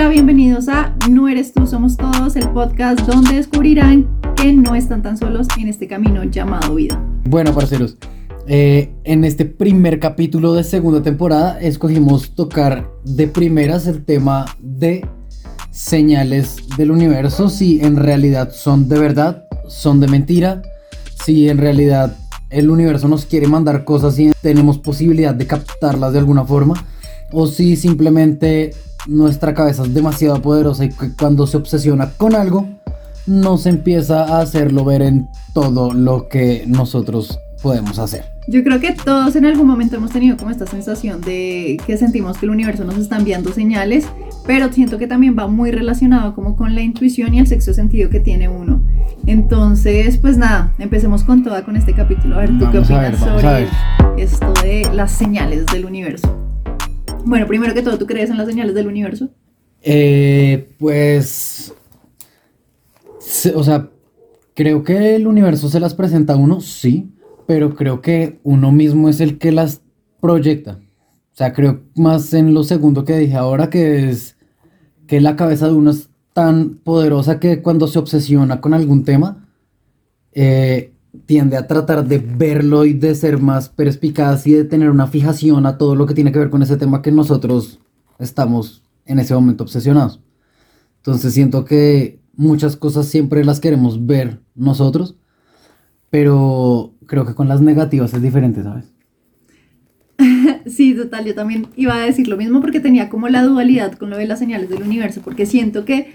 Hola, bienvenidos a No eres tú, somos todos, el podcast donde descubrirán que no están tan solos en este camino llamado vida. Bueno, parceros, eh, en este primer capítulo de segunda temporada escogimos tocar de primeras el tema de señales del universo, si en realidad son de verdad, son de mentira, si en realidad el universo nos quiere mandar cosas y tenemos posibilidad de captarlas de alguna forma, o si simplemente nuestra cabeza es demasiado poderosa y que cuando se obsesiona con algo, nos empieza a hacerlo ver en todo lo que nosotros podemos hacer. Yo creo que todos en algún momento hemos tenido como esta sensación de que sentimos que el universo nos está enviando señales, pero siento que también va muy relacionado como con la intuición y el sexto sentido que tiene uno. Entonces, pues nada, empecemos con toda con este capítulo. A ver, ¿tú qué opinas sobre esto de las señales del universo? Bueno, primero que todo, ¿tú crees en las señales del universo? Eh, pues, o sea, creo que el universo se las presenta a uno, sí, pero creo que uno mismo es el que las proyecta. O sea, creo más en lo segundo que dije ahora, que es que la cabeza de uno es tan poderosa que cuando se obsesiona con algún tema, eh, tiende a tratar de verlo y de ser más perspicaz y de tener una fijación a todo lo que tiene que ver con ese tema que nosotros estamos en ese momento obsesionados. Entonces siento que muchas cosas siempre las queremos ver nosotros, pero creo que con las negativas es diferente, ¿sabes? Sí, total, yo también iba a decir lo mismo porque tenía como la dualidad con lo de las señales del universo, porque siento que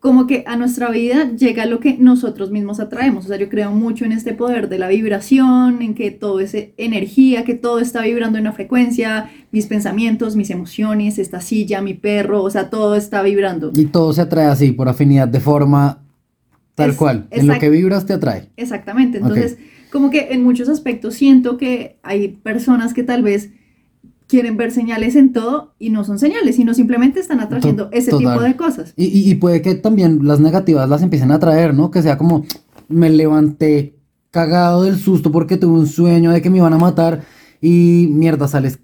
como que a nuestra vida llega lo que nosotros mismos atraemos. O sea, yo creo mucho en este poder de la vibración, en que todo es energía, que todo está vibrando en una frecuencia, mis pensamientos, mis emociones, esta silla, mi perro, o sea, todo está vibrando. Y todo se atrae así, por afinidad, de forma tal cual. En lo que vibras te atrae. Exactamente. Entonces, como que en muchos aspectos siento que hay personas que tal vez quieren ver señales en todo y no son señales, sino simplemente están atrayendo ese tipo de cosas. Y, puede que también las negativas las empiecen a atraer, ¿no? Que sea como, me levanté cagado del susto porque tuve un sueño de que me iban a matar y mierda, sales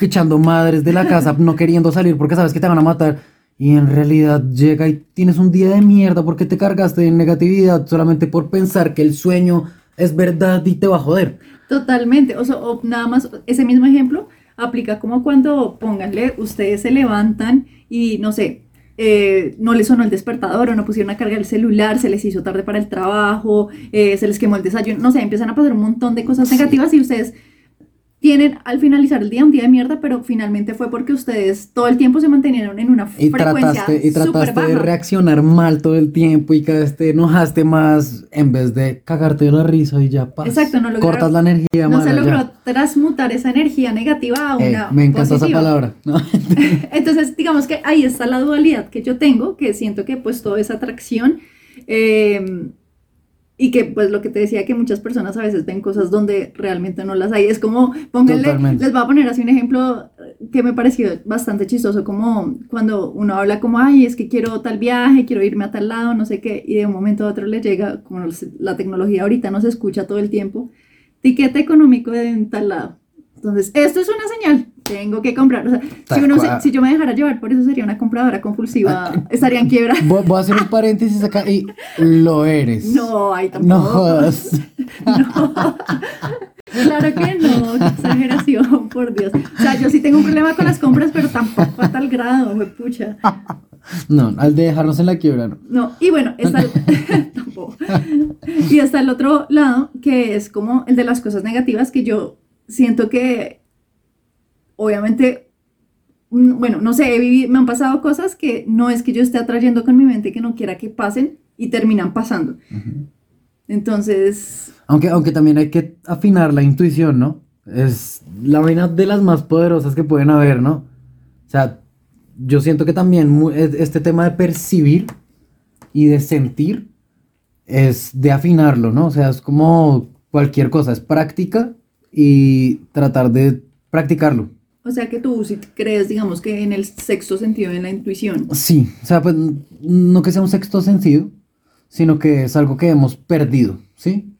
echando madres de la casa, no queriendo salir porque sabes que te van a matar. Y en realidad llega y tienes un día de mierda porque te cargaste de negatividad solamente por pensar que el sueño es verdad y te va a joder. Totalmente, o, sea, o nada más, ese mismo ejemplo aplica como cuando, pónganle, ustedes se levantan y no sé, eh, no les sonó el despertador o no pusieron a cargar el celular, se les hizo tarde para el trabajo, eh, se les quemó el desayuno, no sé, empiezan a pasar un montón de cosas negativas y ustedes tienen al finalizar el día un día de mierda, pero finalmente fue porque ustedes todo el tiempo se mantenieron en una y trataste, Y trataste de reaccionar mal todo el tiempo y cada vez te enojaste más en vez de cagarte de la risa y ya pasa. Exacto, no Cortas la energía No se logró transmutar esa energía negativa a una Me encanta esa palabra. Entonces, digamos que ahí está la dualidad que yo tengo, que siento que pues toda esa atracción... Eh, y que pues lo que te decía que muchas personas a veces ven cosas donde realmente no las hay. Es como, pónganle, les voy a poner así un ejemplo que me pareció bastante chistoso, como cuando uno habla como, ay, es que quiero tal viaje, quiero irme a tal lado, no sé qué, y de un momento a otro le llega, como la tecnología ahorita no se escucha todo el tiempo, tiquete económico de tal lado. Entonces, esto es una señal, tengo que comprar. O sea, si, uno si, yo me dejara llevar, por eso sería una compradora compulsiva, ah, estaría en quiebra. Voy, a hacer un paréntesis acá y lo eres. No, ahí tampoco. No, no. Claro que no, exageración, por Dios. O sea, yo sí tengo un problema con las compras, pero tampoco a tal grado, me pucha. No, al de dejarnos en la quiebra, no. No, y bueno, está el, tampoco. Y está el otro lado, que es como el de las cosas negativas que yo siento que obviamente, mm, bueno, no sé, me han pasado cosas que no es que yo esté atrayendo con mi mente que no quiera que pasen y terminan pasando. Entonces... Aunque, aunque también hay que afinar la intuición, ¿no? Es la vaina de las más poderosas que pueden haber, ¿no? O sea, yo siento que también este tema de percibir y de sentir es de afinarlo, ¿no? O sea, es como cualquier cosa, es práctica y tratar de practicarlo. O sea que tú sí crees, digamos, que en el sexto sentido, en la intuición. Sí, o sea, pues no que sea un sexto sentido, sino que es algo que hemos perdido, ¿sí?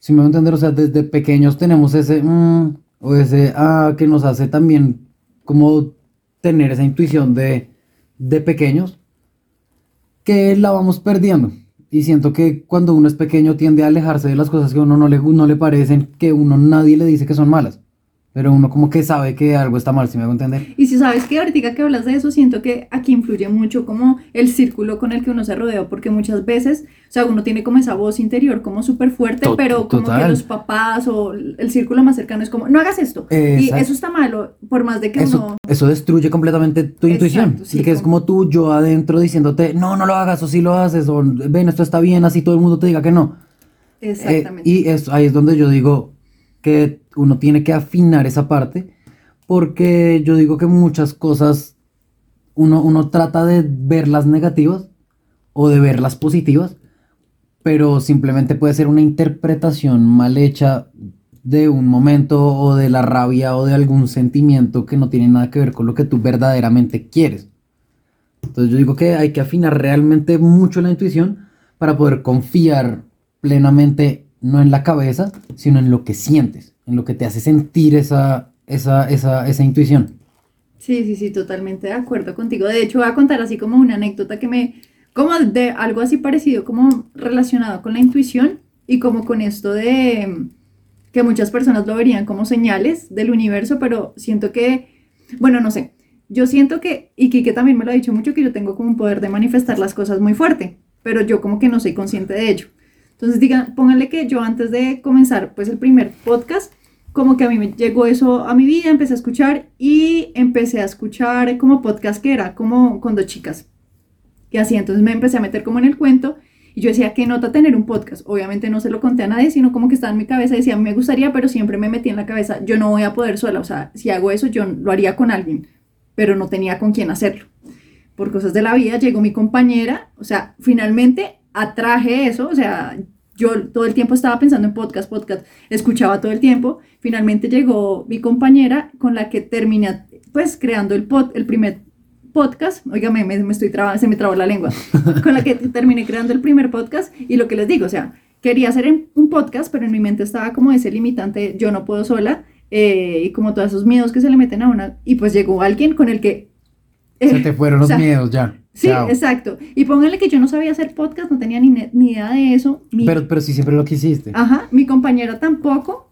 Si me voy a entender, o sea, desde pequeños tenemos ese, mm, o ese, ah, que nos hace también como tener esa intuición de, de pequeños que la vamos perdiendo. Y siento que cuando uno es pequeño tiende a alejarse de las cosas que a uno no le, no le parecen, que uno nadie le dice que son malas. Pero uno como que sabe que algo está mal, si me hago entender. Y si sabes que ahorita que hablas de eso, siento que aquí influye mucho como el círculo con el que uno se rodea, porque muchas veces, o sea, uno tiene como esa voz interior como súper fuerte, pero como que los papás o el círculo más cercano es como, no hagas esto. Y eso está malo, por más de que eso, uno... Eso destruye completamente tu intuición. Sí, que es como tú, yo adentro diciéndote, no, no lo hagas, o sí lo haces, o ven, esto está bien, así todo el mundo te diga que no. Exactamente. y eso, ahí es donde yo digo que uno tiene que afinar esa parte, porque yo digo que muchas cosas uno, uno trata de verlas negativas o de verlas positivas, pero simplemente puede ser una interpretación mal hecha de un momento o de la rabia o de algún sentimiento que no tiene nada que ver con lo que tú verdaderamente quieres. Entonces yo digo que hay que afinar realmente mucho la intuición para poder confiar plenamente no en la cabeza, sino en lo que sientes, en lo que te hace sentir esa, esa, esa, esa intuición. Sí, sí, sí, totalmente de acuerdo contigo. De hecho, voy a contar así como una anécdota que me, como de algo así parecido, como relacionado con la intuición y como con esto de que muchas personas lo verían como señales del universo, pero siento que, bueno, no sé, yo siento que, y Kike también me lo ha dicho mucho, que yo tengo como un poder de manifestar las cosas muy fuerte, pero yo como que no soy consciente de ello. Entonces, digan, pónganle que yo antes de comenzar pues el primer podcast, como que a mí me llegó eso a mi vida, empecé a escuchar y empecé a escuchar como podcast que era como con dos chicas que hacía. Entonces me empecé a meter como en el cuento y yo decía, ¿qué nota tener un podcast? Obviamente no se lo conté a nadie, sino como que estaba en mi cabeza y decía, me gustaría, pero siempre me metí en la cabeza, yo no voy a poder sola, o sea, si hago eso yo lo haría con alguien, pero no tenía con quién hacerlo. Por cosas de la vida llegó mi compañera, o sea, finalmente atraje eso, o sea, yo todo el tiempo estaba pensando en podcast, podcast, escuchaba todo el tiempo. Finalmente llegó mi compañera con la que terminé pues creando el, pod, el primer podcast, oígame, me, me estoy trabando, se me trabó la lengua, con la que terminé creando el primer podcast y lo que les digo, o sea, quería hacer un podcast, pero en mi mente estaba como ese limitante, yo no puedo sola, eh, y como todos esos miedos que se le meten a una, y pues llegó alguien con el que... se te fueron los miedos ya. Sí, exacto. Y póngale que yo no sabía hacer podcast, no tenía ni, ni idea de eso. pero, pero sí siempre lo quisiste. Ajá, mi compañera tampoco.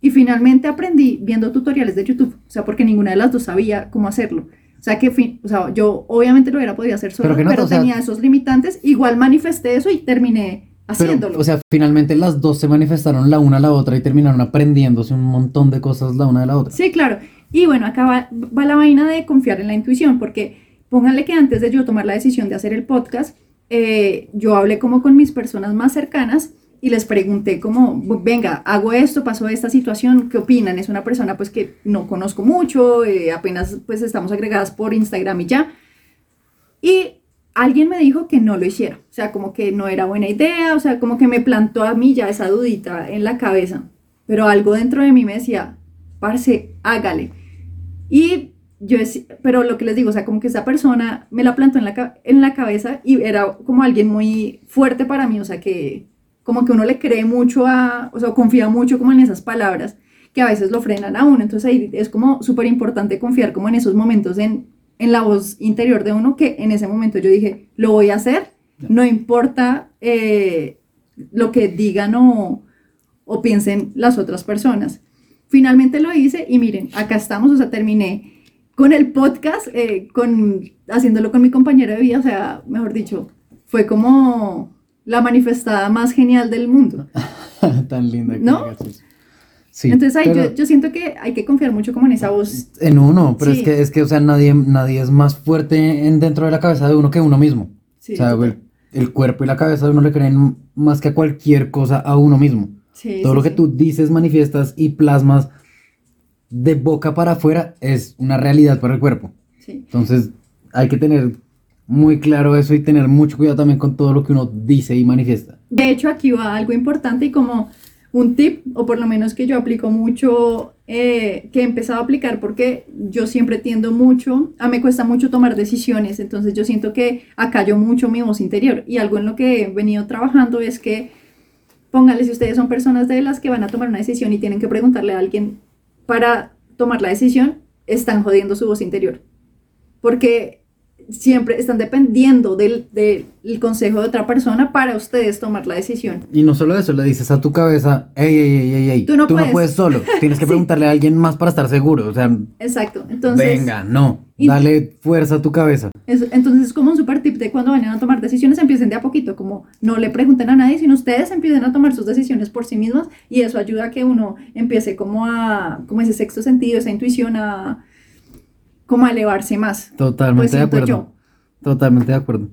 Y finalmente aprendí viendo tutoriales de YouTube. O sea, porque ninguna de las dos sabía cómo hacerlo. O sea, que o sea, yo obviamente lo hubiera podido hacer solo, pero, tenía esos limitantes. Igual manifesté eso y terminé haciéndolo. o sea, finalmente las dos se manifestaron la una a la otra y terminaron aprendiéndose un montón de cosas la una de la otra. Sí, claro. Y bueno, acá va, va la vaina de confiar en la intuición, porque Pónganle que antes de yo tomar la decisión de hacer el podcast, eh, yo hablé como con mis personas más cercanas y les pregunté como, venga, hago esto, pasó esta situación, ¿qué opinan? Es una persona pues que no conozco mucho, eh, apenas pues estamos agregadas por Instagram y ya. Y alguien me dijo que no lo hiciera, o sea, como que no era buena idea, o sea, como que me plantó a mí ya esa dudita en la cabeza, pero algo dentro de mí me decía, parce, hágale. Y yo pero lo que les digo, o sea, como que esa persona me la plantó en la, en la cabeza y era como alguien muy fuerte para mí, o sea, que como que uno le cree mucho a, o sea, confía mucho como en esas palabras que a veces lo frenan a uno, entonces ahí es como súper importante confiar como en esos momentos en, en la voz interior de uno, que en ese momento yo dije, lo voy a hacer, no importa eh, lo que digan o, o piensen las otras personas. Finalmente lo hice y miren, acá estamos, o sea, terminé con el podcast, eh, con, haciéndolo con mi compañera de vida, o sea, mejor dicho, fue como la manifestada más genial del mundo. Tan linda. ¿No? Sí, Entonces ahí yo, yo, siento que hay que confiar mucho como en esa voz. En uno, pero es que, es que, o sea, nadie, nadie es más fuerte en, dentro de la cabeza de uno que uno mismo. Sí, o sea, el, el, cuerpo y la cabeza de uno le creen más que a cualquier cosa a uno mismo. Sí, Todo lo que tú dices, manifiestas y plasmas de boca para afuera es una realidad para el cuerpo. Entonces hay que tener muy claro eso y tener mucho cuidado también con todo lo que uno dice y manifiesta. De hecho, aquí va algo importante y como un tip, o por lo menos que yo aplico mucho, eh, que he empezado a aplicar porque yo siempre tiendo mucho, a me cuesta mucho tomar decisiones, entonces yo siento que acallo mucho mi voz interior y algo en lo que he venido trabajando es que, póngale si ustedes son personas de las que van a tomar una decisión y tienen que preguntarle a alguien para tomar la decisión, están jodiendo su voz interior. porque siempre están dependiendo del, del, consejo de otra persona para ustedes tomar la decisión. Y no solo eso, le dices a tu cabeza, ey, ey, ey, ey, tú no, puedes. solo, tienes que preguntarle a alguien más para estar seguro, o sea... Exacto, entonces... Venga, no, dale fuerza a tu cabeza. entonces es como un super tip de cuando vayan a tomar decisiones, empiecen de a poquito, como no le pregunten a nadie, sino ustedes empiecen a tomar sus decisiones por sí mismos y eso ayuda a que uno empiece como a, como ese sexto sentido, esa intuición a como a elevarse más. Totalmente pues de acuerdo. Totalmente de acuerdo.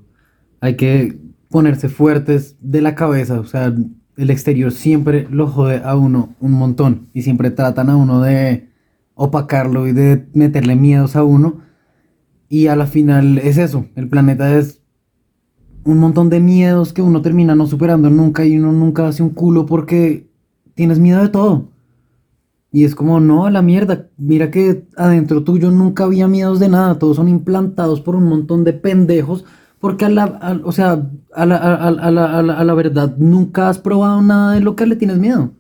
Hay que ponerse fuertes de la cabeza, o sea, el exterior siempre lo jode a uno un montón y siempre tratan a uno de opacarlo y de meterle miedos a uno. Y a la final es eso, el planeta es un montón de miedos que uno termina no superando nunca y uno nunca hace un culo porque tienes miedo de todo. Y es como, no, a la mierda, mira que adentro tuyo nunca había miedos de nada, todos son implantados por un montón de pendejos, porque a la, o sea, a la, a, la, verdad nunca has probado nada de lo que le tienes miedo.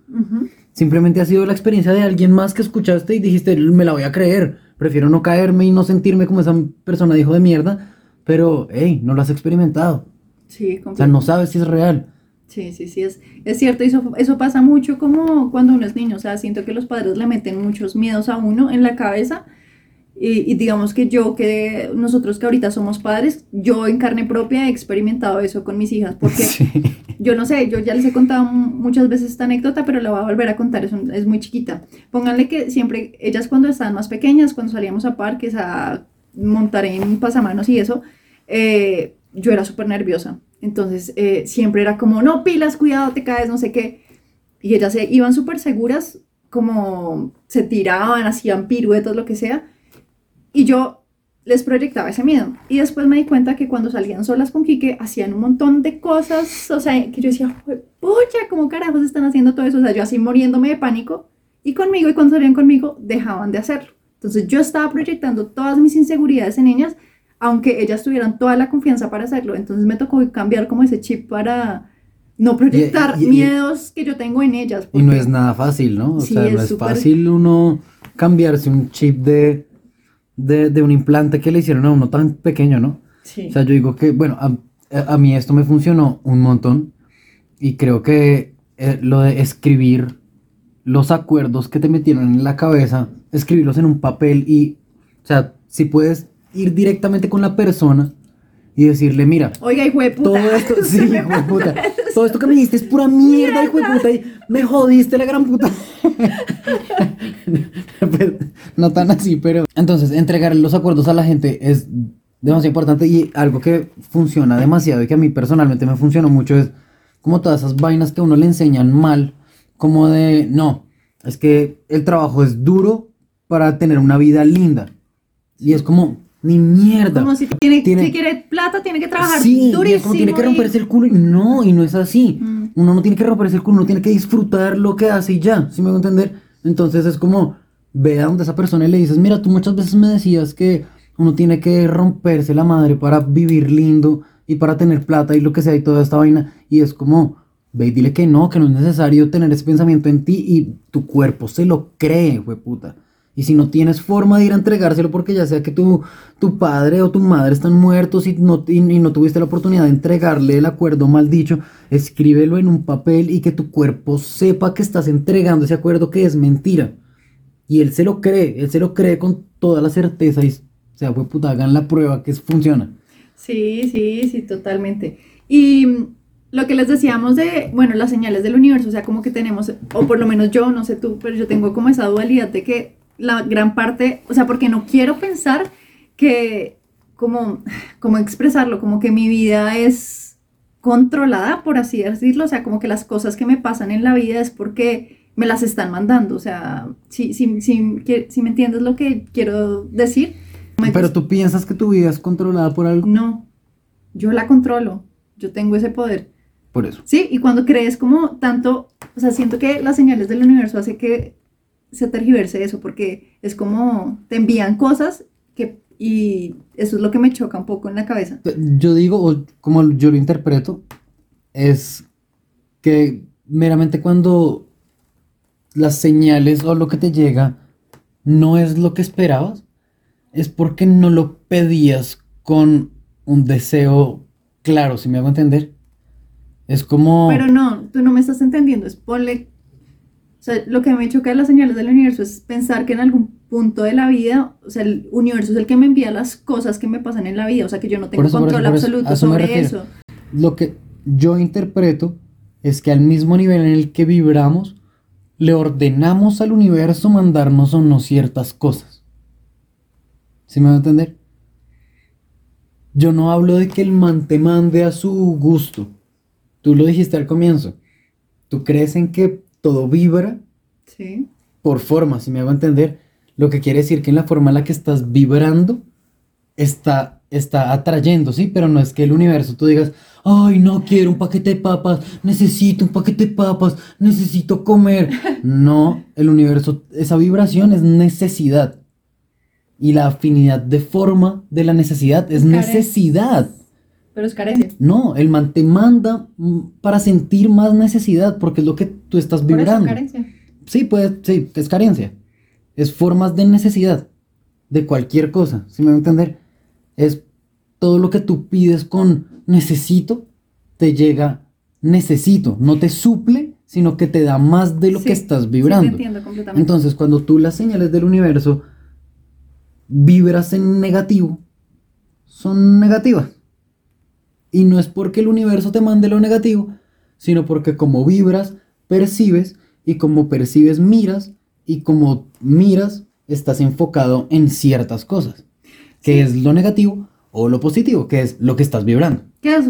Simplemente ha sido la experiencia de alguien más que escuchaste y dijiste, me la voy a creer, prefiero no caerme y no sentirme como esa persona dijo de mierda, pero, hey, no lo has experimentado. Sí, o sea, no sabes si es real. Sí, sí, sí, es, es cierto, eso, eso pasa mucho como cuando uno es niño, o sea, siento que los padres le meten muchos miedos a uno en la cabeza y, digamos que yo, que nosotros que ahorita somos padres, yo en carne propia he experimentado eso con mis hijas, porque yo no sé, yo ya les he contado muchas veces esta anécdota, pero la voy a volver a contar, es, es muy chiquita. Pónganle que siempre, ellas cuando estaban más pequeñas, cuando salíamos a parques a montar en pasamanos y eso, eh, yo era súper nerviosa. Entonces eh, siempre era como, no, pilas, cuidado, te caes, no sé qué. Y ellas se iban súper seguras, como se tiraban, hacían piruetos, lo que sea. Y yo les proyectaba ese miedo. Y después me di cuenta que cuando salían solas con Quique, hacían un montón de cosas, o sea, que yo decía, pucha, ¿cómo carajos están haciendo todo eso? O sea, yo así muriéndome de pánico. Y conmigo, y cuando salían conmigo, dejaban de hacerlo. Entonces yo estaba proyectando todas mis inseguridades en ellas aunque ellas tuvieran toda la confianza para hacerlo. Entonces me tocó cambiar como ese chip para no proyectar miedos que yo tengo en ellas. Y no es nada fácil, ¿no? O sea, no es fácil uno cambiarse un chip de, de, un implante que le hicieron a uno tan pequeño, ¿no? Sí. O sea, yo digo que, bueno, a, mí esto me funcionó un montón y creo que eh, lo de escribir los acuerdos que te metieron en la cabeza, escribirlos en un papel y, o sea, si puedes ir directamente con la persona y decirle, mira, oiga, hijo de puta. Todo esto, sí, hijo de puta. Todo esto que me dijiste es pura mierda, hijo de puta. Y me jodiste la gran puta. Pues, no tan así, pero. Entonces, entregar los acuerdos a la gente es demasiado importante y algo que funciona demasiado y que a mí personalmente me funcionó mucho es como todas esas vainas que a uno le enseñan mal, como de, no, es que el trabajo es duro para tener una vida linda. Y es como, ni mierda. Como si tiene, si quiere plata, tiene que trabajar sí, durísimo. como tiene que romperse el culo. Y no, y no es así. Mm. Uno no tiene que romperse el culo, uno tiene que disfrutar lo que hace y ya. ¿Sí me voy a entender? Entonces es como, ve a donde esa persona y le dices, mira, tú muchas veces me decías que uno tiene que romperse la madre para vivir lindo y para tener plata y lo que sea y toda esta vaina. Y es como, ve y dile que no, que no es necesario tener ese pensamiento en ti y tu cuerpo se lo cree, güey puta. Y si no tienes forma de ir a entregárselo porque ya sea que tu, tu padre o tu madre están muertos y no, y, no tuviste la oportunidad de entregarle el acuerdo mal dicho, escríbelo en un papel y que tu cuerpo sepa que estás entregando ese acuerdo que es mentira. Y él se lo cree, él se lo cree con toda la certeza y, o sea, pues puta, hagan la prueba que funciona. Sí, sí, sí, totalmente. Y lo que les decíamos de, bueno, las señales del universo, o sea, como que tenemos, o por lo menos yo, no sé tú, pero yo tengo como esa dualidad de que la gran parte, o sea, porque no quiero pensar que, como, como expresarlo, como que mi vida es controlada, por así decirlo, o sea, como que las cosas que me pasan en la vida es porque me las están mandando, o sea, si, si, si, si me entiendes lo que quiero decir. Pero tú piensas que tu vida es controlada por algo. No, yo la controlo, yo tengo ese poder. Por eso. Sí, y cuando crees como tanto, o sea, siento que las señales del universo hace que se tergiverse eso, porque es como te envían cosas que, y eso es lo que me choca un poco en la cabeza. Yo digo, o como yo lo interpreto, es que meramente cuando las señales o lo que te llega no es lo que esperabas, es porque no lo pedías con un deseo claro, si me hago entender. Es como... Pero no, tú no me estás entendiendo, es ponle... O sea, lo que me choca de las señales del universo es pensar que en algún punto de la vida, o sea, el universo es el que me envía las cosas que me pasan en la vida, o sea, que yo no tengo eso, control eso, absoluto eso sobre eso. Lo que yo interpreto es que al mismo nivel en el que vibramos, le ordenamos al universo mandarnos o no ciertas cosas. ¿Sí me va a entender? Yo no hablo de que el man te mande a su gusto. Tú lo dijiste al comienzo. Tú crees en que todo vibra Sí. por forma, si me hago entender. Lo que quiere decir que en la forma en la que estás vibrando está, está atrayendo, ¿sí? Pero no es que el universo tú digas, ay, no quiero un paquete de papas, necesito un paquete de papas, necesito comer. No, el universo, esa vibración es necesidad. Y la afinidad de forma de la necesidad es necesidad. Pero es carencia. No, el man te manda mm, para sentir más necesidad, porque es lo que tú estás Por eso, vibrando. carencia. Sí, puede, sí, es carencia. Es formas de necesidad de cualquier cosa, si me va a entender. Es todo lo que tú pides con necesito, te llega necesito. No te suple, sino que te da más de lo Sí, que estás sí, vibrando. te entiendo completamente. Entonces, cuando tú las señales del universo vibras en negativo, son negativas. Y no es porque el universo te mande lo negativo, sino porque como vibras, percibes, y como percibes, miras, y como miras, estás enfocado en ciertas cosas, que Sí. es lo negativo o lo positivo, que es lo que estás vibrando. Que es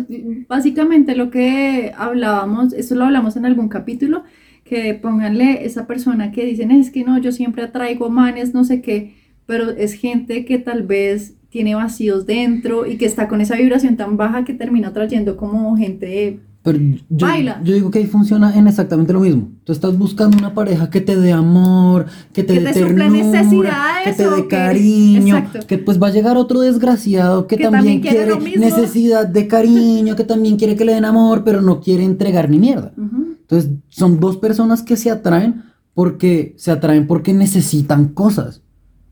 básicamente lo que hablábamos, eso lo hablamos en algún capítulo, que pónganle esa persona que dicen, es que no, yo siempre atraigo manes, no sé qué, pero es gente que tal vez tiene vacíos dentro y que está con esa vibración tan baja que termina atrayendo como gente Pero yo, Baila. yo digo que ahí funciona en exactamente lo mismo. Tú estás buscando una pareja que te dé amor, que te Que dé te ternura, necesidades que te dé cariño, Exacto. que pues va a llegar otro desgraciado que, Que también, también quiere quiere necesidad de cariño, que también quiere que le den amor, pero no quiere entregar ni mierda. Entonces, son dos personas que se atraen porque se atraen porque necesitan cosas.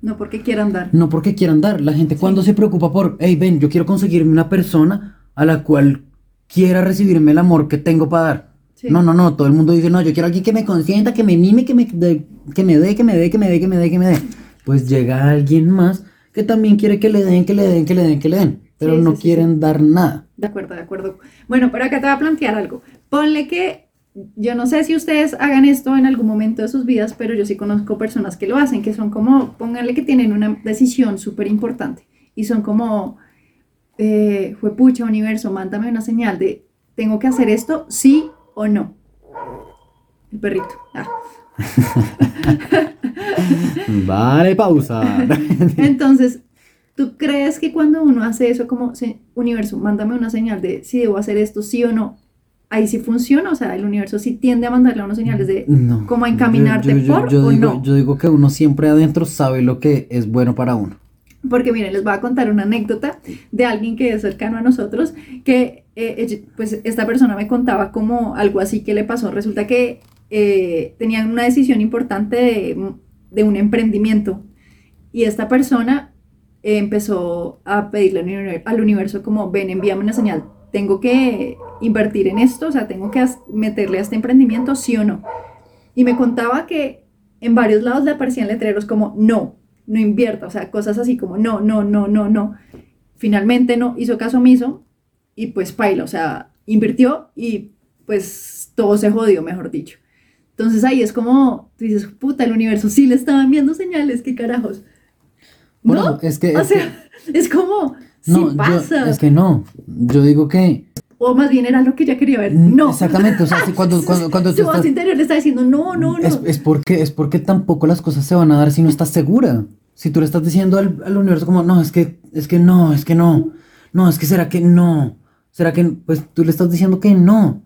no porque quieran dar. No porque quieran dar. La gente cuando se preocupa por, hey, ven, yo quiero conseguirme una persona a la cual quiera recibirme el amor que tengo para dar. Sí. No, no, no. Todo el mundo dice, no, yo quiero alguien que me consienta, que me mime, que me, dé, que me dé, que me dé, que me dé, que me dé, que me dé. Pues llega alguien más que también quiere que le den, que le den, que le den, que le den. Pero Sí, no sí, quieren dar nada. De acuerdo, de acuerdo. Bueno, pero acá te voy a plantear algo. Ponle que, yo no sé si ustedes hagan esto en algún momento de sus vidas, pero yo sí conozco personas que lo hacen, que son como, pónganle que tienen una decisión súper importante y son como, eh, juepucha, universo, mándame una señal de, tengo que hacer esto, sí o no. El perrito. Ah. Vale, pausa. Entonces, ¿tú crees que cuando uno hace eso como, universo, mándame una señal de si debo hacer esto, sí o no? Ahí sí funciona, o sea, el universo sí tiende a mandarle unas señales de no. ¿Cómo encaminarte por yo o digo, no? Yo digo que uno siempre adentro sabe lo que es bueno para uno. Porque miren, les voy a contar una anécdota de alguien que es cercano a nosotros, que eh, pues esta persona me contaba como algo así que le pasó. Resulta que eh, tenían una decisión importante de, de un emprendimiento y esta persona eh, empezó a pedirle al uni- al universo como, ven, envíame una señal, tengo que invertir en esto, o sea, tengo que meterle a este emprendimiento, sí o no. Y me contaba que en varios lados le aparecían letreros como, no, no invierta, o sea, cosas así como, no, no, no, no, no. Finalmente no hizo caso omiso y pues paila, o sea, invirtió y pues todo se jodió, mejor dicho. Entonces ahí es como, tú dices, puta, el universo sí le estaba enviando señales, qué carajos. ¿No? es que, O es que- sea, es como, sí no, yo- pasa. es que no. Yo digo que O más bien era lo que ella quería ver. Mm, No. Exactamente, o sea, si cuando, cuando, cuando tú Su voz estás- interior le está diciendo, no, no, no. Es, es porque, es porque tampoco las cosas se van a dar si no estás segura. Si tú le estás diciendo al, al universo como, no, es que, es que no, es que no, no, es que será que no, será que, pues tú le estás diciendo que no.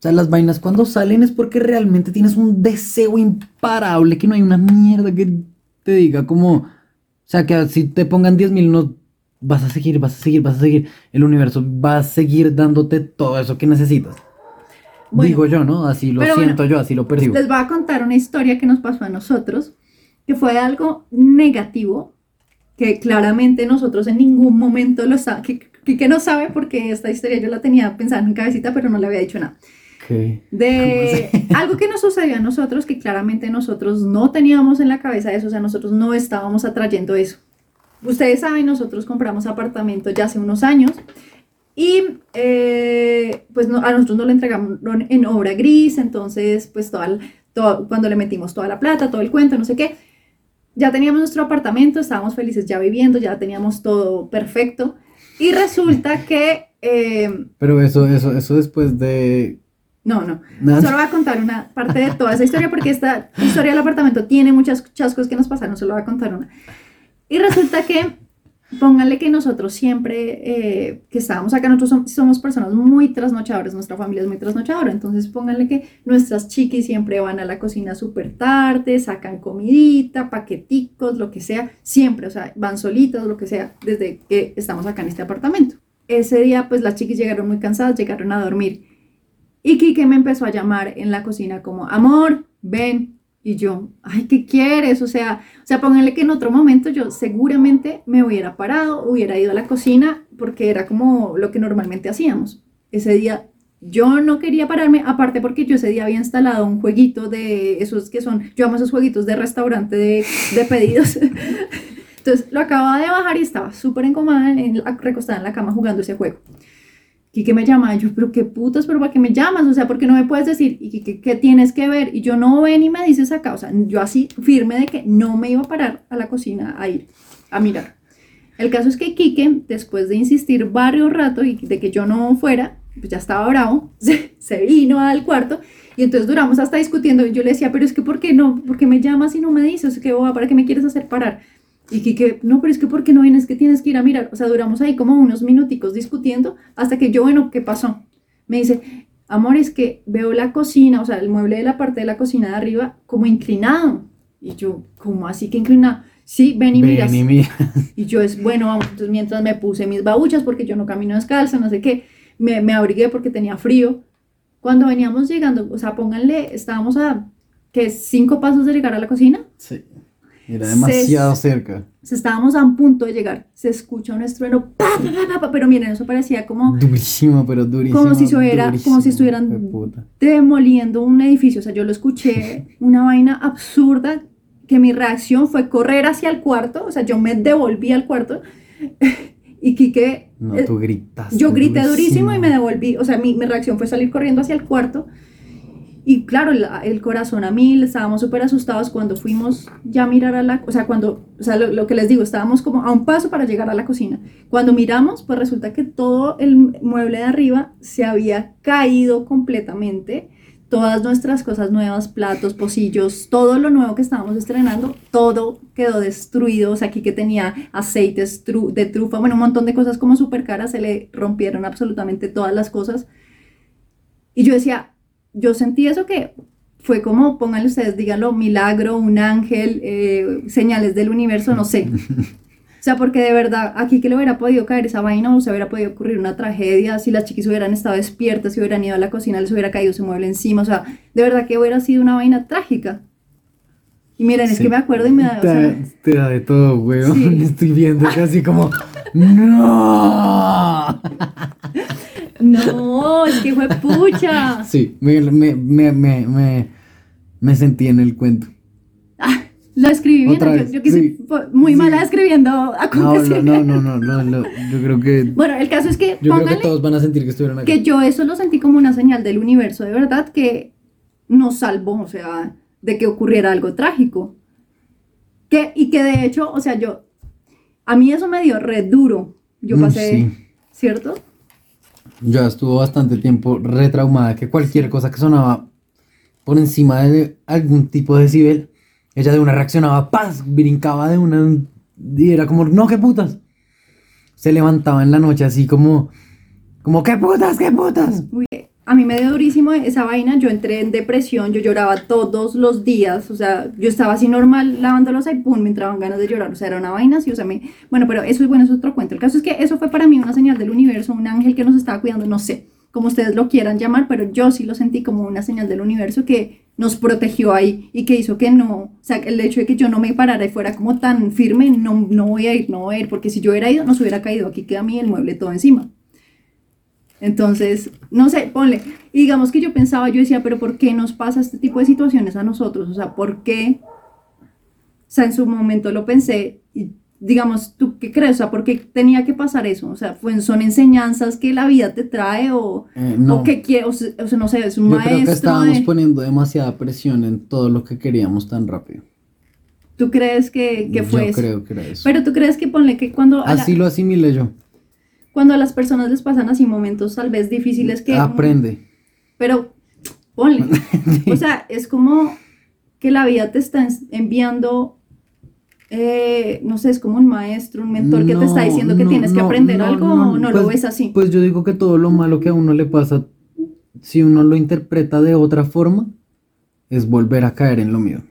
O sea, las vainas cuando salen es porque realmente tienes un deseo imparable que no hay una mierda que te diga como, o sea, que si te pongan 10 mil no vas a seguir, vas a seguir, vas a seguir. El universo va a seguir dándote todo eso que necesitas. Bueno, Digo yo, ¿no? Así lo siento yo, así lo percibo. Les voy a contar una historia que nos pasó a nosotros, que fue algo negativo, que claramente nosotros en ningún momento lo sabemos, que, que, no sabe porque esta historia yo la tenía pensando en cabecita, pero no le había dicho nada. De algo que nos sucedió a nosotros, que claramente nosotros no teníamos en la cabeza eso, o sea, nosotros no estábamos atrayendo eso. Ustedes saben, nosotros compramos apartamento ya hace unos años y eh, pues a nosotros nos lo entregamos en obra gris, entonces pues todo, todo, cuando le metimos toda la plata, todo el cuento, no sé qué, ya teníamos nuestro apartamento, estábamos felices ya viviendo, ya teníamos todo perfecto. Y resulta que... Eh, Pero eso, eso, eso después de... No, no. Solo voy a contar una parte de toda esa historia porque esta historia del apartamento tiene muchas chascos que nos pasaron, solo voy a contar una. Y resulta que Pónganle que nosotros siempre eh, que estábamos acá, nosotros somos, personas muy trasnochadoras, nuestra familia es muy trasnochadora, entonces pónganle que nuestras chiquis siempre van a la cocina súper tarde, sacan comidita, paqueticos, lo que sea, siempre, o sea, van solitas, lo que sea, desde que estamos acá en este apartamento. Ese día, pues las chiquis llegaron muy cansadas, llegaron a dormir. Y Kike me empezó a llamar en la cocina como, amor, ven, y yo, ay, ¿qué quieres? O sea, o sea, pónganle que en otro momento yo seguramente me hubiera parado, hubiera ido a la cocina, porque era como lo que normalmente hacíamos. Ese día yo no quería pararme, aparte porque yo ese día había instalado un jueguito de esos que son, yo amo esos jueguitos de restaurante de, de pedidos. Entonces lo acababa de bajar y estaba súper incómoda, recostada en la cama jugando ese juego. Quique me llama, yo, pero qué putas, pero ¿para qué me llamas? O sea, ¿por qué no me puedes decir? ¿Y qué, tienes que ver? Y yo no ven y me dices acá, o sea, yo así firme de que no me iba a parar a la cocina a ir a mirar. El caso es que Quique, después de insistir varios rato y de que yo no fuera, pues ya estaba bravo, se, se vino al cuarto y entonces duramos hasta discutiendo y yo le decía, pero es que ¿por qué no? ¿Por qué me llamas y no me dices? ¿Qué ¿Para qué me quieres hacer parar? Y que, no, pero es que ¿por qué no vienes? Que tienes que ir a mirar. O sea, duramos ahí como unos minuticos discutiendo hasta que yo, bueno, ¿qué pasó? Me dice, amor, es que veo la cocina, o sea, el mueble de la parte de la cocina de arriba como inclinado. Y yo, ¿cómo así que inclinado? Sí, ven y miras. Y, y yo es, bueno, vamos, entonces mientras me puse mis babuchas porque yo no camino descalza, no sé qué, me, me abrigué porque tenía frío. Cuando veníamos llegando, o sea, pónganle, estábamos a, ¿qué? ¿Cinco pasos de llegar a la cocina? Sí. Era demasiado cerca. estábamos a un punto de llegar. Se escucha un estruendo, pero miren, eso parecía como... Durísimo, pero durísimo. Como si, como si estuvieran demoliendo un edificio. O sea, yo lo escuché, una vaina absurda, que mi reacción fue correr hacia el cuarto. O sea, yo me devolví al cuarto. y Kike... No, tú gritaste. Yo grité durísimo, y me devolví. O sea, mi, mi reacción fue salir corriendo hacia el cuarto. Y claro, el, corazón a mil, estábamos súper asustados cuando fuimos ya a mirar a la, o sea, cuando, o sea, lo, que les digo, estábamos como a un paso para llegar a la cocina. Cuando miramos, pues resulta que todo el mueble de arriba se había caído completamente. Todas nuestras cosas nuevas, platos, pocillos, todo lo nuevo que estábamos estrenando, todo quedó destruido. O sea, aquí que tenía aceites de trufa, bueno, un montón de cosas como súper caras, se le rompieron absolutamente todas las cosas. Y yo decía, yo sentí eso que fue como, pónganle ustedes, díganlo, milagro, un ángel, eh, señales del universo, no sé. O sea, porque de verdad, aquí que le hubiera podido caer esa vaina o se hubiera podido ocurrir una tragedia, si las chiquis hubieran estado despiertas, si hubieran ido a la cocina, les hubiera caído ese mueble encima, o sea, de verdad que hubiera sido una vaina trágica. Y miren, es que me acuerdo y me da... Te, da de todo, weón. Estoy viendo casi como... ¡No! No, es que fue pucha. Sí, me, me, me, me sentí en el cuento. Ah, lo escribí bien, yo, yo muy mala escribiendo no no, no, no, no, no, yo creo que... Bueno, el caso es que... Yo creo que todos van a sentir que estuvieron aquí. Que yo eso lo sentí como una señal del universo, de verdad, que nos salvó, o sea, de que ocurriera algo trágico. Que, y que de hecho, o sea, yo... A mí eso me dio re duro. Yo mm, pasé, ¿cierto? Ya estuvo bastante tiempo retraumada que cualquier cosa que sonaba por encima de algún tipo de decibel, ella de una reaccionaba, ¡paz! Brincaba de una y era como, no, qué putas. Se levantaba en la noche así como, como, qué putas, qué putas a mí me dio durísimo esa vaina, yo entré en depresión, yo lloraba todos los días, o sea, yo estaba así normal lavándolos y pum, me entraban ganas de llorar, o sea, era una vaina así, o sea, me... bueno, pero eso es bueno, es otro cuento. El caso es que eso fue para mí una señal del universo, un ángel que nos estaba cuidando, no sé, como ustedes lo quieran llamar, pero yo sí lo sentí como una señal del universo que nos protegió ahí y que hizo que no, o sea, el hecho de que yo no me parara y fuera como tan firme, no, no voy a ir, no voy a ir, porque si yo hubiera ido, nos hubiera caído aquí, queda a mí el mueble todo encima. Entonces, no sé, ponle, y digamos que yo pensaba, yo decía, pero ¿por qué nos pasa este tipo de situaciones a nosotros? O sea, ¿por qué? O sea, en su momento lo pensé y digamos, ¿tú qué crees? O sea, ¿por qué tenía que pasar eso? O sea, ¿son enseñanzas que la vida te trae o, Eh, no. o que quiere, o sea, no sé, es un Yo maestro? creo que estábamos de- poniendo demasiada presión en todo lo que queríamos tan rápido. ¿Tú crees que, que fue Yo eso? creo que era eso. Pero tú crees que ponle que cuando la- Así lo asimilé yo. Cuando a las personas les pasan así momentos tal vez difíciles que... Aprende. Pero ponle, o sea, es como que la vida te está en- enviando, eh, no sé, es como un maestro, un mentor que te está diciendo que no, tienes que aprender algo no, o no pues- lo ves así. Pues yo digo que todo lo malo que a uno le pasa, si uno lo interpreta de otra forma, es volver a caer en lo mío.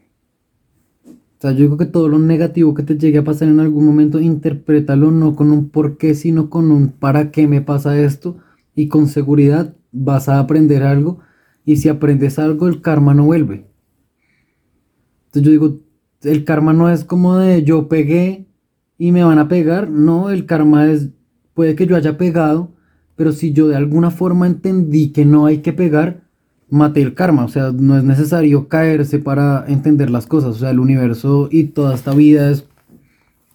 O sea, yo digo que todo lo negativo que te llegue a pasar en algún momento, interprétalo no con un por qué, sino con un para qué me pasa esto. Y con seguridad vas a aprender algo. Y si aprendes algo, el karma no vuelve. Entonces yo digo, el karma no es como de yo pegué y me van a pegar. No, el karma es, puede que yo haya pegado, pero si yo de alguna forma entendí que no hay que pegar, maté el karma. O sea, no es necesario caerse para entender las cosas. O sea, el universo y toda esta vida es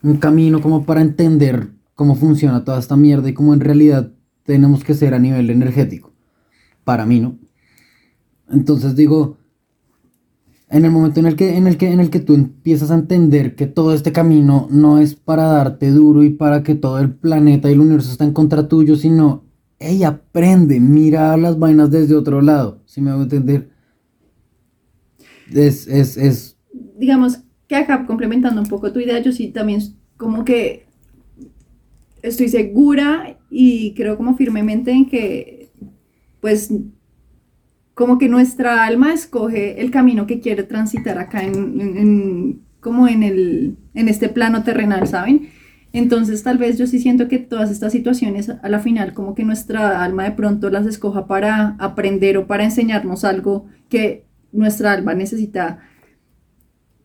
un camino como para entender cómo funciona toda esta mierda y cómo en realidad tenemos que ser a nivel energético. Para mí, ¿no? Entonces digo, en el momento en el que, en el que, en el que tú empiezas a entender que todo este camino no es para darte duro y para que todo el planeta y el universo está en contra tuyo, sino, ella aprende, mira las vainas desde otro lado, si me hago entender. Es, es, es, digamos que acá complementando un poco tu idea, yo sí también como que estoy segura y creo como firmemente en que pues como que nuestra alma escoge el camino que quiere transitar acá en, en- en- como en el en este plano terrenal, ¿saben? Entonces tal vez yo sí siento que todas estas situaciones a la final como que nuestra alma de pronto las escoja para aprender o para enseñarnos algo que nuestra alma necesita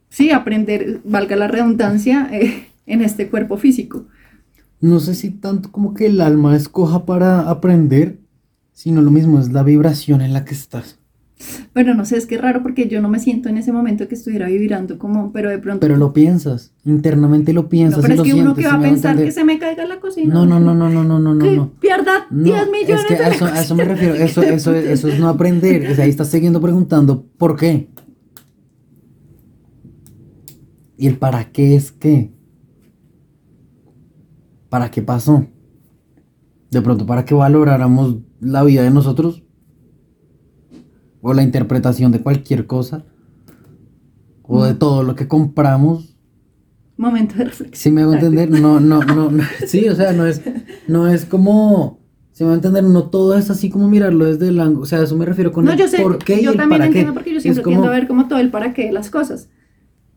sí, aprender, valga la redundancia, eh, en este cuerpo físico. no sé si tanto como que el alma escoja para aprender, sino lo mismo, es la vibración en la que estás. Pero no sé, es que es raro porque yo no me siento en ese momento que estuviera vibrando como, pero de pronto... Pero lo piensas, internamente lo No, piensas pero y es lo que uno sientes, que ¿sí va a pensar que se me caiga la cocina. No, no, no, no, no, no, no, no, Que no. pierda No, 10 millones es que de a eso, a eso me refiero, eso, eso, es- eso es no aprender, o sea, ahí estás siguiendo preguntando ¿por qué? ¿Y el para qué es qué? ¿Para qué pasó? De pronto, ¿para que valoráramos la vida de nosotros? ¿O la interpretación de cualquier cosa? ¿O de todo lo que compramos? Momento de reflexión. Si me hago entender, no, no, no, no, sí, o sea, no es, no es como, si me va a entender, no todo es así como mirarlo desde el ángulo, o sea, a eso me refiero con No, el yo sé, por qué y yo el también para qué. entiendo porque yo siempre como- tiendo a ver como todo el para qué de las cosas.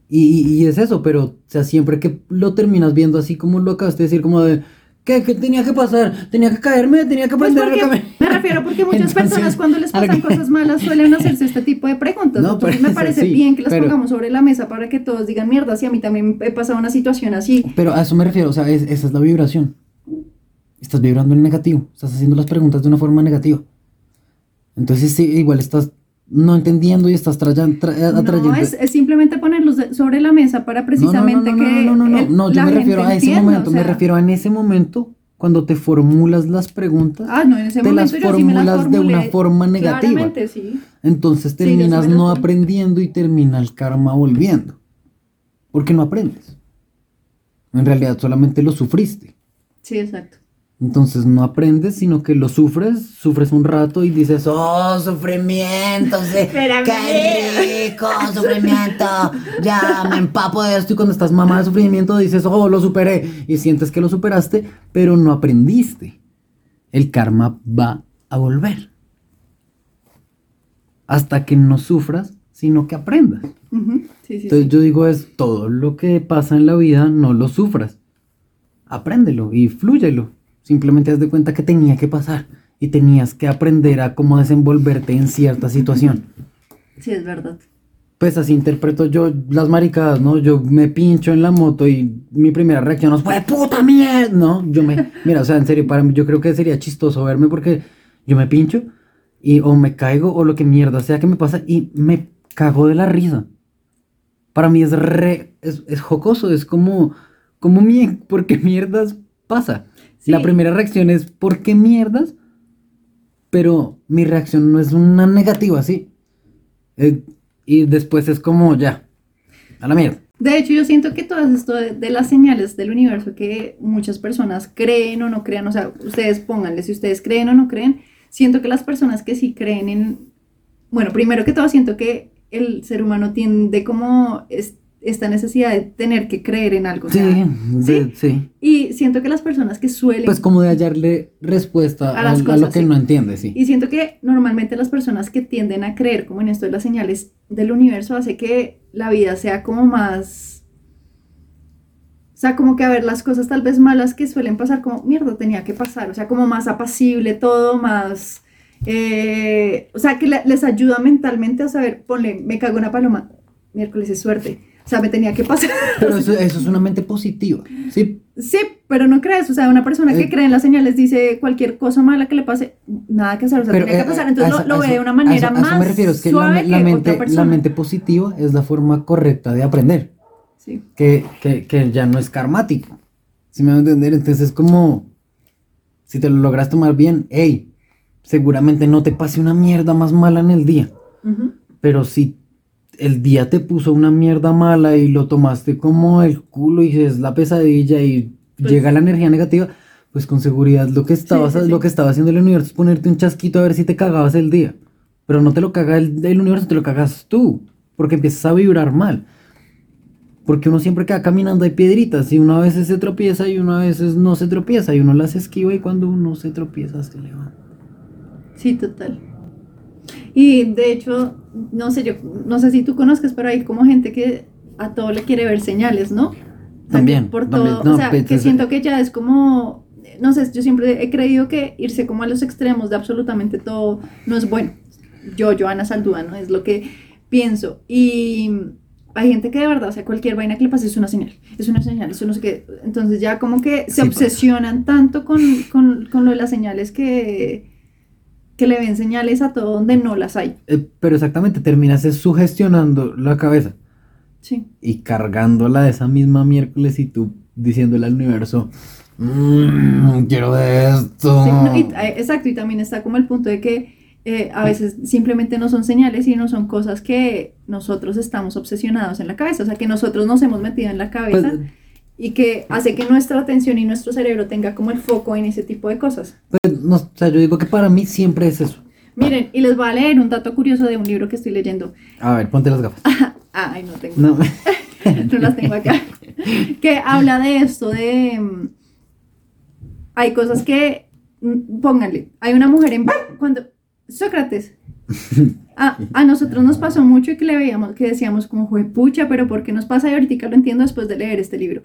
Y, y- y es eso, pero, o sea, siempre que lo terminas viendo así como lo acabaste de decir, como de, ¿qué, qué tenía que pasar? ¿Tenía que caerme? ¿Tenía que Pues aprender porque, caminar? me refiero porque muchas Entonces, personas cuando les pasan cosas malas suelen hacerse este tipo de preguntas. No, Entonces pero me parece sí, bien que las pero- pongamos sobre la mesa para que todos digan mierda, si a mí también he pasado una situación así. Pero a eso me refiero, o sea, es- esa es la vibración. Estás vibrando en negativo, estás haciendo las preguntas de una forma negativa. Entonces, sí, igual estás no entendiendo y estás atrayendo. No, es, es simplemente ponerlos sobre la mesa para No, no, no, precisamente no, no, que no, no, no, el- no, yo me refiero a ese entienda, momento, o me refiero a en ese momento cuando te formulas las preguntas, Ah, no, en ese te las yo sí las formulas de una forma negativa. Sí. Entonces sí terminas no aprendiendo y termina el karma volviendo. Porque no aprendes. En realidad solamente lo sufriste. Sí, exacto. Entonces no aprendes, sino que lo sufres, sufres un rato y dices, oh, sufrimiento, sí, qué rico, sufrimiento, ya me empapo de esto y cuando estás mamá de sufrimiento dices, oh, lo superé y sientes que lo superaste, pero no aprendiste. El karma va a volver. Hasta que no sufras, sino que aprendas. Ujú, Sí, sí, Entonces yo digo es todo lo que pasa en la vida no lo sufras. Apréndelo y flúyelo. Simplemente haz de cuenta que tenía que pasar y tenías que aprender a cómo desenvolverte en cierta situación. Sí, es verdad. Pues así interpreto yo las maricadas, ¿no? Yo me pincho en la moto y mi primera reacción es, ¡fue puta mierda! ¿No? Yo me, mira, o sea, en serio, para mí yo creo que sería chistoso verme porque yo me pincho y o me caigo o lo que mierda sea que me pasa y me cago de la risa. Para mí es re, es, es jocoso, es como, como, mi, ¿por qué mierdas pasa? La primera reacción es, ¿por qué mierdas? Pero mi reacción no es una negativa, ¿sí? Eh, y después es como, ya, a la mierda. De hecho, yo siento que todas esto de, de las señales del universo que muchas personas creen o no crean, o sea, ustedes pónganle si ustedes creen o no creen, siento que las personas que sí creen en, bueno, primero que todo siento que el ser humano tiende como es- esta necesidad de tener que creer en algo. o Sí, sea, de- sí. Y siento que las personas que suelen... Pues como de hallarle respuesta A lo que sí. no entiende, sí. Y siento que normalmente las personas que tienden a creer como en esto de las señales del universo hace que la vida sea como más... O sea, como que a ver las cosas tal vez malas que suelen pasar como, mierda, tenía que pasar. O sea, como más apacible todo, más... eh, o sea, que le- les ayuda mentalmente a saber, ponle, me cago una paloma, miércoles es suerte. O sea, me tenía que pasar. Pero eso, eso es una mente positiva, sí. Sí, pero no crees, o sea, una persona que Eh. cree en las señales dice cualquier cosa mala que le pase, nada que hacer, o sea, Pero, tiene eh, que pasar, a entonces eso- lo, ve de una manera eso- a más eso me refiero, es que la, la que mente, la mente positiva es la forma correcta de aprender, Sí, que, que, que ya no es karmático. Si me van a entender, entonces es como, si te lo logras tomar bien, hey, seguramente no te pase una mierda más mala en el día. Pero si el día te puso una mierda mala y lo tomaste como el culo y es la pesadilla y Pues- llega la energía negativa, pues con seguridad lo que estabas, sí, sí. lo que estaba haciendo el universo es ponerte un chasquito a ver si te cagabas el día. Pero no te lo caga el, el universo, te lo cagas tú, porque empiezas a vibrar mal. Porque uno siempre queda caminando hay piedritas y uno a veces se tropieza y uno a veces no se tropieza y uno las esquiva y cuando uno se tropieza se levanta. sí, total. Y de hecho, no sé, yo no sé si tú conozcas, pero hay como gente que a todo le quiere ver señales, ¿no? También, Por también, todo, no, o sea, pues, que siento que ya es como, no sé, yo siempre he creído que irse como a los extremos de absolutamente todo no es bueno. Yo, Joana Saldúa, ¿no? Es lo que pienso. Y hay gente que de verdad, o sea, cualquier vaina que le pase es una señal, es una señal, eso no sé qué. Entonces ya como que se Sí pasa. obsesionan tanto con, con, con lo de las señales que, que le ven señales a todo donde no las hay. Eh, pero exactamente, terminas es sugestionando la cabeza. Sí. y cargándola de esa misma miércoles y tú diciéndole al universo, "Mm, quiero de esto. Sí, no, y, eh, exacto, y también está como el punto de que eh, a veces simplemente no son señales, sino son cosas que nosotros estamos obsesionados en la cabeza, o sea, que nosotros nos hemos metido en la cabeza Pues, y que hace que nuestra atención y nuestro cerebro tenga como el foco en ese tipo de cosas. pues, no, o sea, yo digo que para mí siempre es eso. Miren, y les voy a leer un dato curioso de un libro que estoy leyendo. A ver, ponte las gafas. Ay, no tengo. No. no las tengo acá, que habla de esto, de... mm, Hay cosas que, mm, pónganle, hay una mujer en... Cuando, Sócrates, a, a nosotros nos pasó mucho y que le veíamos, que decíamos como, pucha, pero ¿por qué nos pasa? Y ahorita lo entiendo después de leer este libro.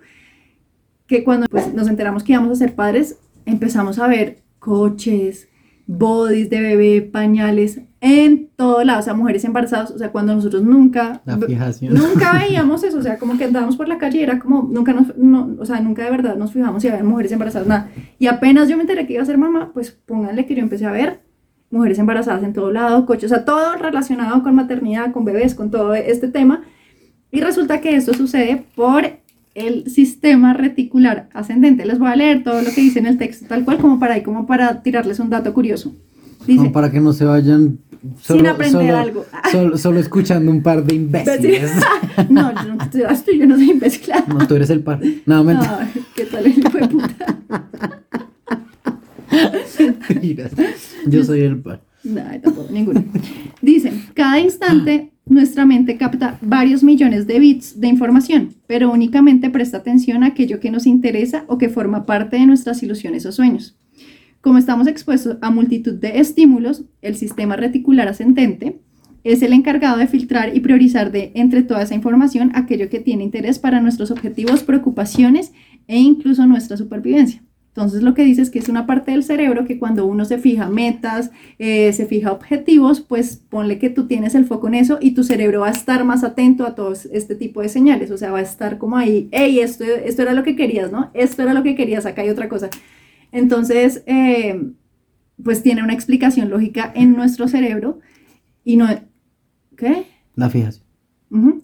Que cuando pues, nos enteramos que íbamos a ser padres, empezamos a ver coches, bodies de bebé, pañales, en todo lado, o sea, mujeres embarazadas, o sea, cuando nosotros nunca... La fijación. Nunca veíamos eso, o sea, como que andábamos por la calle y era como, nunca nos, no, o sea, nunca de verdad nos fijamos si había mujeres embarazadas, nada. Y apenas yo me enteré que iba a ser mamá, pues pónganle que yo empecé a ver mujeres embarazadas en todo lado, coches, o sea, todo relacionado con maternidad, con bebés, con todo este tema. Y resulta que esto sucede por el sistema reticular ascendente. Les voy a leer todo lo que dice en el texto, tal cual como para ahí, como para tirarles un dato curioso. Dice, Como para que no se vayan solo, aprender solo- algo. Solo, solo escuchando un par de imbéciles. no, yo no, yo no soy imbécil. No, tú eres el par. No. Ay, ¿Qué tal el hijo de puta? Mentiras. Yo soy el par. No, tampoco, ninguno. Dicen, cada instante nuestra mente capta varios millones de bits de información, pero únicamente presta atención a aquello que nos interesa o que forma parte de nuestras ilusiones o sueños. Como estamos expuestos a multitud de estímulos, el sistema reticular ascendente es el encargado de filtrar y priorizar de entre toda esa información aquello que tiene interés para nuestros objetivos, preocupaciones e incluso nuestra supervivencia. Entonces lo que dice es que es una parte del cerebro que cuando uno se fija metas, eh, se fija objetivos, pues ponle que tú tienes el foco en eso y tu cerebro va a estar más atento a todo este tipo de señales, o sea, va a estar como ahí, hey, esto, esto era lo que querías, ¿no? Esto era lo que querías, acá hay otra cosa. Entonces, eh, pues tiene una explicación lógica en nuestro cerebro y no... ¿Qué? La fijación.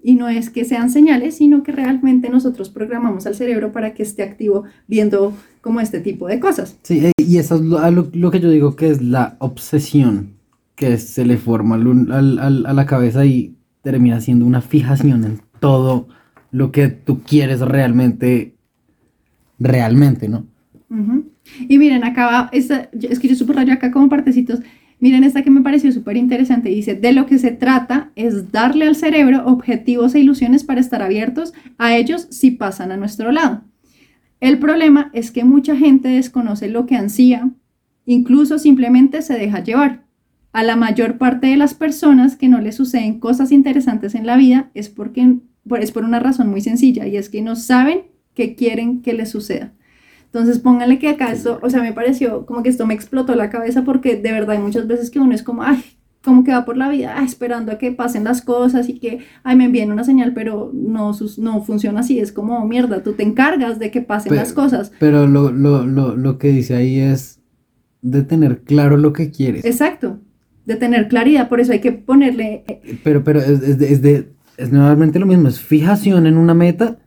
Y no es que sean señales, sino que realmente nosotros programamos al cerebro para que esté activo viendo como este tipo de cosas. Sí, eh, y eso es lo, que yo digo que es la obsesión que se le forma al, a la cabeza y termina siendo una fijación en todo lo que tú quieres realmente, realmente, ¿no? Y miren, acá, esta, es que yo subrayo acá como partecitos, Miren esta que me pareció súper interesante. Dice, de lo que se trata es darle al cerebro objetivos e ilusiones para estar abiertos a ellos si pasan a nuestro lado. El problema es que mucha gente desconoce lo que ansía, incluso simplemente se deja llevar. A la mayor parte de las personas que no les suceden cosas interesantes en la vida es porque es por una razón muy sencilla y es que no saben qué quieren que les suceda. Entonces pónganle que acá esto, o sea, me pareció como que esto me explotó la cabeza porque de verdad hay muchas veces que uno es como, ay, como que va por la vida esperando a que pasen las cosas y que, ay, me envíen una señal, pero no, no funciona así, es como, mierda, tú te encargas de que pasen las cosas. Pero lo, lo, lo, lo que dice ahí es de tener claro lo que quieres. Exacto, de tener claridad, por eso hay que ponerle... Eh, pero, pero es, es, de, es, de, es nuevamente lo mismo, es fijación en una meta,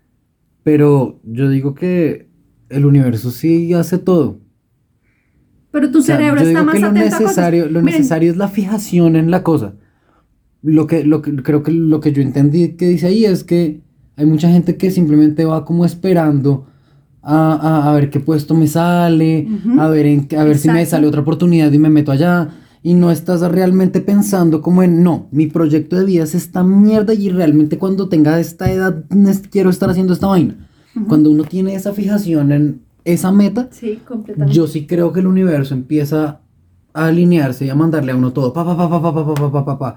pero yo digo que el universo sí hace todo. Pero tu cerebro está más lo necesario, Lo necesario es la fijación en la cosa. Lo que, lo que creo que lo que yo entendí que dice ahí es que hay mucha gente que simplemente va como esperando a, a, ver qué puesto me sale, a ver, en, a ver si me sale otra oportunidad y me meto allá. Y no estás realmente pensando como en, no, mi proyecto de vida es esta mierda y realmente cuando tenga esta edad quiero estar haciendo esta vaina. Cuando uno tiene esa fijación en esa meta, yo sí creo que el universo empieza a alinearse y a mandarle a uno todo, pa, pa, pa, pa, pa, pa, pa, pa, pa,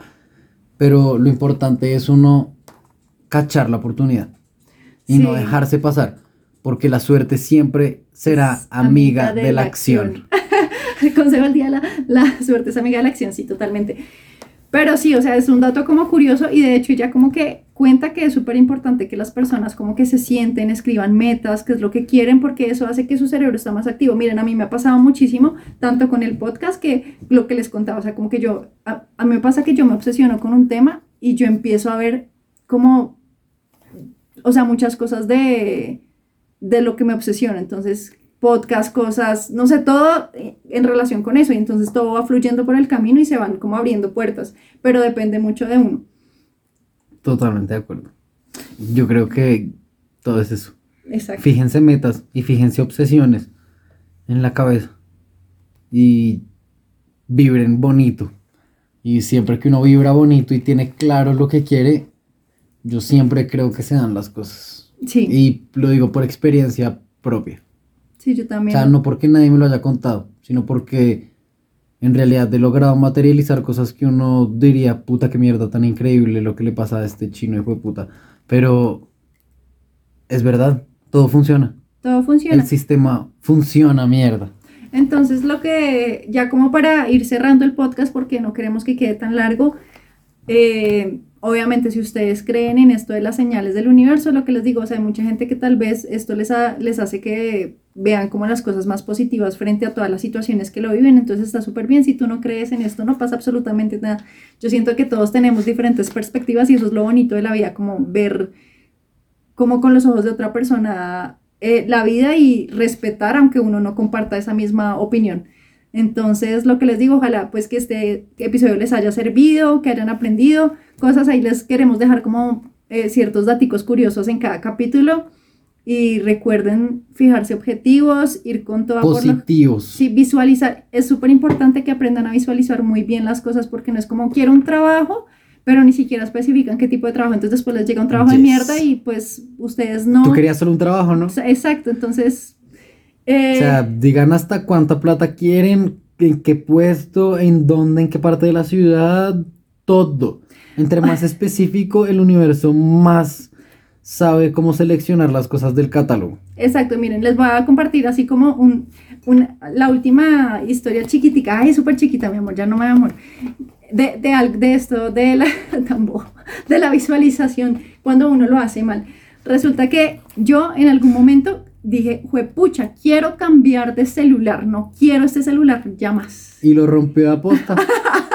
Pero lo importante es uno cachar la oportunidad y no dejarse pasar, porque la suerte siempre será amiga, de, la acción. acción. Consejo el día, la, la suerte es amiga de la acción, sí, totalmente. Pero sí, o sea, es un dato como curioso y de hecho ya como que cuenta que es súper importante que las personas como que se sienten, escriban metas, qué es lo que quieren, porque eso hace que su cerebro está más activo. Miren, a mí me ha pasado muchísimo, tanto con el podcast que lo que les contaba, o sea, como que yo, a, mí me pasa que yo me obsesiono con un tema y yo empiezo a ver como, o sea, muchas cosas de, de lo que me obsesiona. Entonces, podcast, cosas, no sé, todo en relación con eso. Y entonces todo va fluyendo por el camino y se van como abriendo puertas, pero depende mucho de uno. Totalmente de acuerdo. Yo creo que todo es eso. Exacto. Fíjense metas y fíjense obsesiones en la cabeza. Y vibren bonito. Y siempre que uno vibra bonito y tiene claro lo que quiere, yo siempre creo que se dan las cosas. Sí. Y lo digo por experiencia propia. Sí, yo también. O sea, no porque nadie me lo haya contado, sino porque en realidad he logrado materializar cosas que uno diría, puta, qué mierda tan increíble lo que le pasa a este chino hijo de puta. Pero es verdad, todo funciona. Todo funciona. El sistema funciona, mierda. Entonces, lo que, ya como para ir cerrando el podcast, porque no queremos que quede tan largo, eh, obviamente si ustedes creen en esto de las señales del universo, lo que les digo, o sea, hay mucha gente que tal vez esto les, les hace que vean como las cosas más positivas frente a todas las situaciones que lo viven, entonces está súper bien, si tú no crees en esto no pasa absolutamente nada. Yo siento que todos tenemos diferentes perspectivas y eso es lo bonito de la vida, como ver como con los ojos de otra persona eh, la vida y respetar aunque uno no comparta esa misma opinión. Entonces, lo que les digo, ojalá pues que este episodio les haya servido, que hayan aprendido cosas. Ahí les queremos dejar como eh, ciertos datos curiosos en cada capítulo. Y recuerden fijarse objetivos, ir con todo Positivos. sí, visualizar. Es súper importante que aprendan a visualizar muy bien las cosas porque no es como quiero un trabajo, pero ni siquiera especifican qué tipo de trabajo. Entonces después les llega un trabajo de mierda y pues ustedes no... Tú querías solo un trabajo, ¿no? Exacto, entonces o sea, eh, digan hasta cuánta plata quieren, en qué puesto, en dónde, en qué parte de la ciudad, todo. Entre más específico el universo, más sabe cómo seleccionar las cosas del catálogo. Exacto, miren, les voy a compartir así como un, un- la última historia chiquitica, ay, súper chiquita, mi amor, ya no me amor, de, de, de esto, de la, de la visualización, cuando uno lo hace mal. Resulta que yo en algún momento dije, juepucha, quiero cambiar de celular, no quiero este celular ya más. Y lo rompió a posta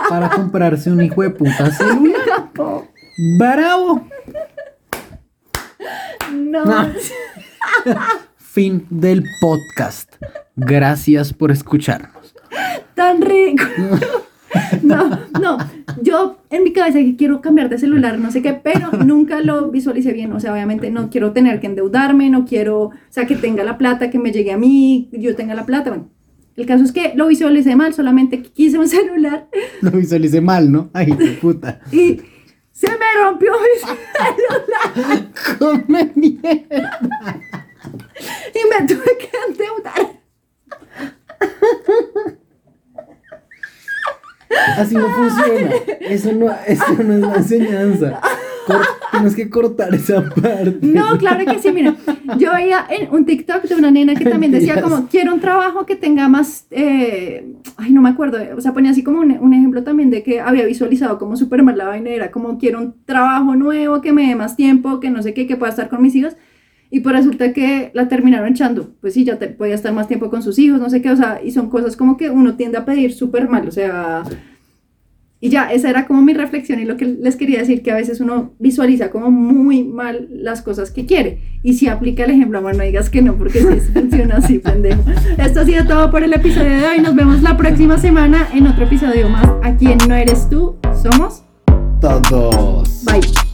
para comprarse un hijo de puta celular. ¡Bravo! No, No. Fin del podcast. Gracias por escucharnos. tan rico. No, no, yo en mi cabeza que quiero cambiar de celular, no sé qué, pero nunca lo visualicé bien. O sea, obviamente no quiero tener que endeudarme, no quiero, o sea, que tenga la plata, que me llegue a mí, yo tenga la plata. Bueno, el caso es que lo visualicé mal, solamente quise un celular Lo visualicé mal, ¿no? Ay, qué puta. y se me rompió mi celular Come mierda. y me tuve que endeudar. Así no funciona. Eso no, eso no es la enseñanza. Tienes que cortar esa parte. No, claro que sí, mira, yo veía en un TikTok de una nena que también decía como, quiero un trabajo que tenga más, eh, ay, no me acuerdo, o sea, ponía así como un, un ejemplo también de que había visualizado como súper mal la vaina, era como, quiero un trabajo nuevo, que me dé más tiempo, que no sé qué, que pueda estar con mis hijos, y pues resulta que la terminaron echando, pues sí, ya te, podía estar más tiempo con sus hijos, no sé qué, o sea, y son cosas como que uno tiende a pedir súper mal, o sea... Y ya, esa era como mi reflexión y lo que les quería decir, que a veces uno visualiza como muy mal las cosas que quiere. Y si aplica el ejemplo, bueno, no digas que no, porque sí funciona así, pendejo. Esto ha sido todo por el episodio de hoy. Nos vemos la próxima semana en otro episodio más. Aquí en No Eres Tú, somos. Todos. Bye.